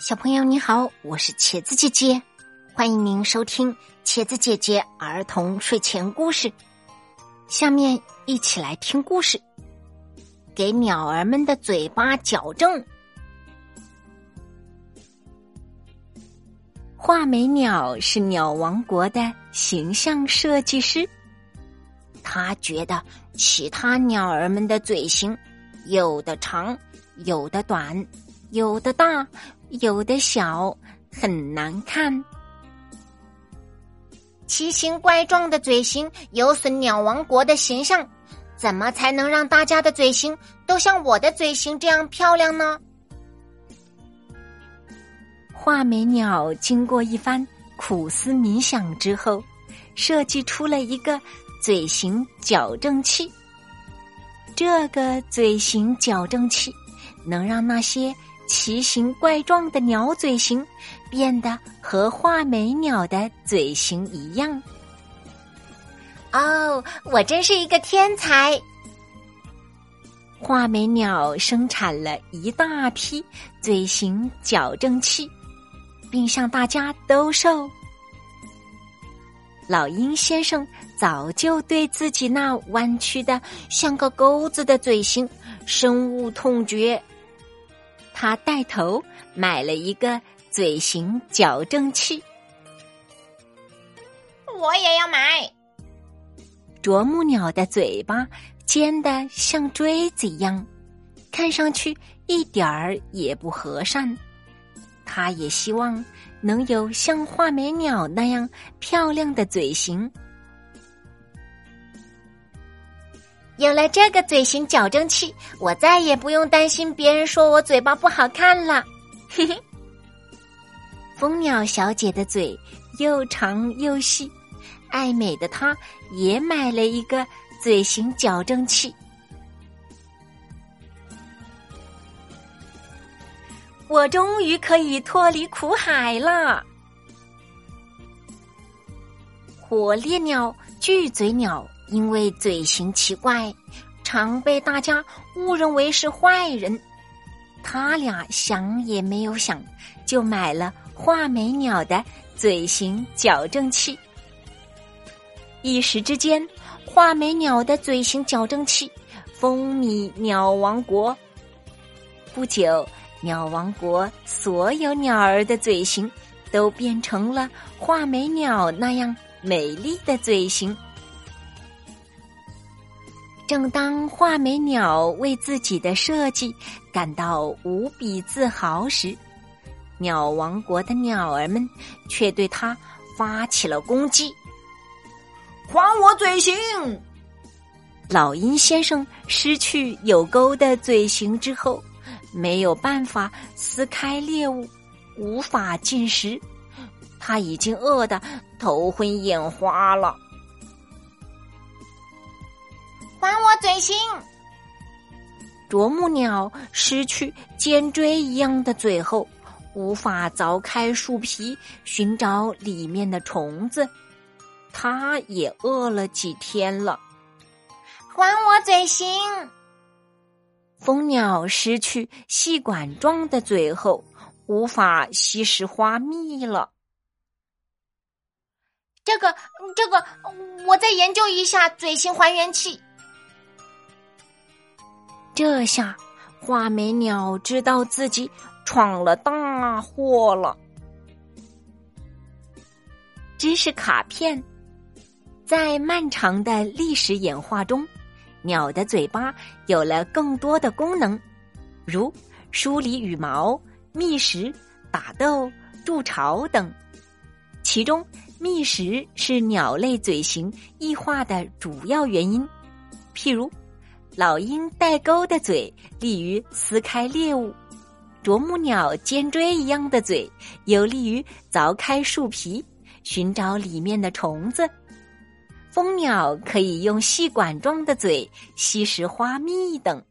小朋友你好，我是茄子姐姐，欢迎您收听茄子姐姐儿童睡前故事。下面一起来听故事，给鸟儿们的嘴巴矫正。画眉鸟是鸟王国的形象设计师，他觉得其他鸟儿们的嘴型有的长，有的短，有的大。有的小很难看，奇形怪状的嘴型有损鸟王国的形象。怎么才能让大家的嘴型都像我的嘴型这样漂亮呢？画眉鸟经过一番苦思冥想之后，设计出了一个嘴型矫正器。这个嘴型矫正器能让那些。奇形怪状的鸟嘴型变得和画眉鸟的嘴型一样。哦，我真是一个天才！画眉鸟生产了一大批嘴型矫正器，并向大家兜售。老鹰先生早就对自己那弯曲的像个钩子的嘴型深恶痛绝。他带头买了一个嘴型矫正器，我也要买。啄木鸟的嘴巴尖的像锥子一样，看上去一点儿也不和善。他也希望能有像画眉鸟那样漂亮的嘴型。有了这个嘴型矫正器，我再也不用担心别人说我嘴巴不好看了。嘿嘿，蜂鸟小姐的嘴又长又细，爱美的她也买了一个嘴型矫正器。我终于可以脱离苦海了。火烈鸟、巨嘴鸟。因为嘴型奇怪，常被大家误认为是坏人。他俩想也没有想，就买了画眉鸟的嘴型矫正器。一时之间，画眉鸟的嘴型矫正器风靡鸟王国。不久，鸟王国所有鸟儿的嘴型都变成了画眉鸟那样美丽的嘴型。正当画眉鸟为自己的设计感到无比自豪时，鸟王国的鸟儿们却对他发起了攻击。还我嘴型！老鹰先生失去有钩的嘴型之后，没有办法撕开猎物，无法进食，他已经饿得头昏眼花了。嘴型！啄木鸟失去尖锥一样的嘴后，无法凿开树皮寻找里面的虫子。它也饿了几天了。还我嘴型！蜂鸟失去细管状的嘴后，无法吸食花蜜了。这个，这个，我再研究一下嘴型还原器。这下，画眉鸟知道自己闯了大祸了。知识卡片，在漫长的历史演化中，鸟的嘴巴有了更多的功能，如梳理羽毛、觅食、打斗、筑巢等。其中，觅食是鸟类嘴型异化的主要原因，譬如。老鹰带钩的嘴利于撕开猎物，啄木鸟尖锥一样的嘴有利于凿开树皮寻找里面的虫子，蜂鸟可以用细管状的嘴吸食花蜜等。